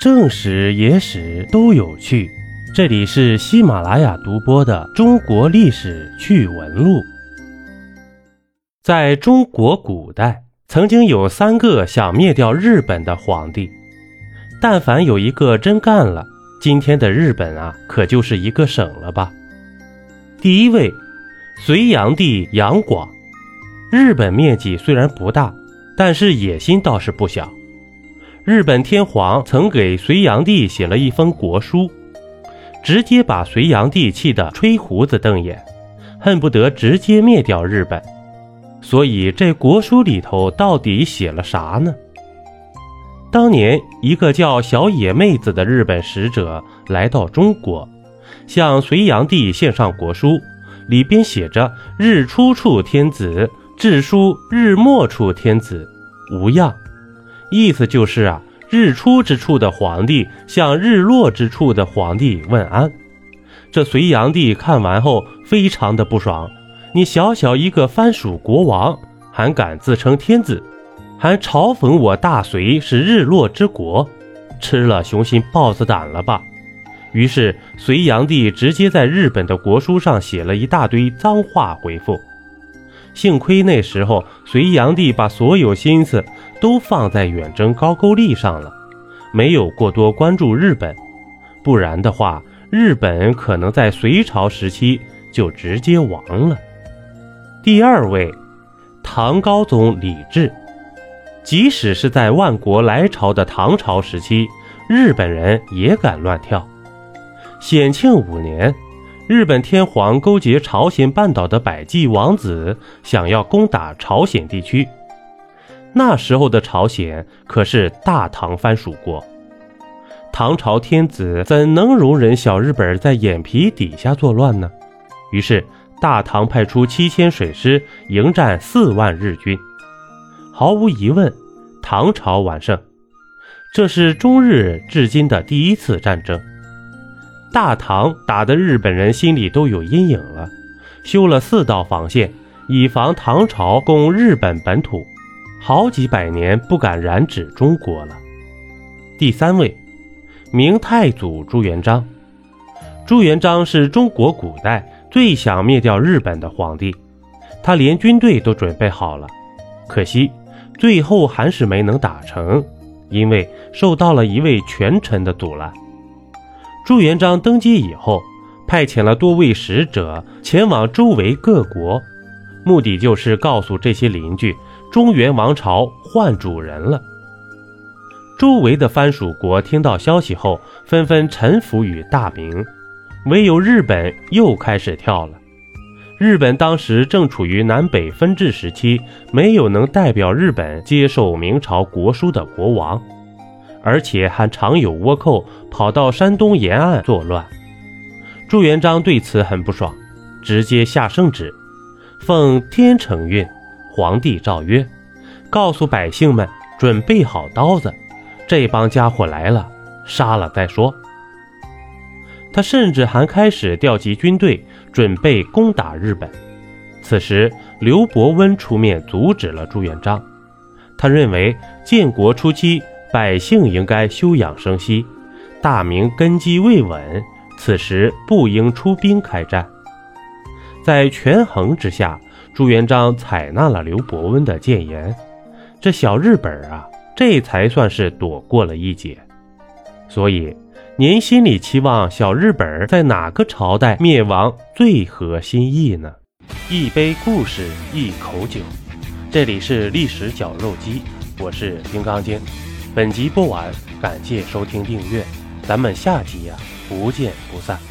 正史、野史都有趣。这里是喜马拉雅独播的《中国历史趣闻录》。在中国古代，曾经有三个想灭掉日本的皇帝，但凡有一个真干了，今天的日本啊，可就是一个省了吧。第一位，隋炀帝杨广。日本面积虽然不大，但是野心倒是不小。日本天皇曾给隋炀帝写了一封国书，直接把隋炀帝气得吹胡子瞪眼，恨不得直接灭掉日本。所以这国书里头到底写了啥呢？当年一个叫小野妹子的日本使者来到中国，向隋炀帝献上国书，里边写着“日出处天子，至书日没处天子，无恙”。意思就是啊，日出之处的皇帝向日落之处的皇帝问安。这隋炀帝看完后非常的不爽，你小小一个藩属国王，还敢自称天子，还嘲讽我大隋是日落之国，吃了雄心豹子胆了吧？于是隋炀帝直接在日本的国书上写了一大堆脏话回复。幸亏那时候隋炀帝把所有心思都放在远征高句丽上了，没有过多关注日本，不然的话，日本可能在隋朝时期就直接亡了。第二位，唐高宗李治，即使是在万国来朝的唐朝时期，日本人也敢乱跳。显庆五年。日本天皇勾结朝鲜半岛的百济王子，想要攻打朝鲜地区。那时候的朝鲜可是大唐藩属国，唐朝天子怎能容忍小日本在眼皮底下作乱呢？于是大唐派出七千水师迎战四万日军。毫无疑问，唐朝完胜。这是中日至今的第一次战争。大唐打的日本人心里都有阴影了，修了四道防线，以防唐朝攻日本本土，好几百年不敢染指中国了。第三位，明太祖朱元璋。朱元璋是中国古代最想灭掉日本的皇帝，他连军队都准备好了，可惜最后还是没能打成，因为受到了一位权臣的阻拦。朱元璋登基以后，派遣了多位使者前往周围各国，目的就是告诉这些邻居，中原王朝换主人了。周围的藩属国听到消息后，纷纷臣服于大明，唯有日本又开始跳了。日本当时正处于南北分治时期，没有能代表日本接受明朝国书的国王。而且还常有倭寇跑到山东沿岸作乱，朱元璋对此很不爽，直接下圣旨，奉天承运，皇帝诏曰，告诉百姓们准备好刀子，这帮家伙来了，杀了再说。他甚至还开始调集军队，准备攻打日本。此时，刘伯温出面阻止了朱元璋，他认为建国初期。百姓应该休养生息，大明根基未稳，此时不应出兵开战。在权衡之下，朱元璋采纳了刘伯温的谏言，这小日本啊，这才算是躲过了一劫。所以，您心里期望小日本在哪个朝代灭亡最合心意呢？一杯故事，一口酒，这里是历史绞肉机，我是金刚经。本集播完，感谢收听订阅，咱们下集呀不见不散。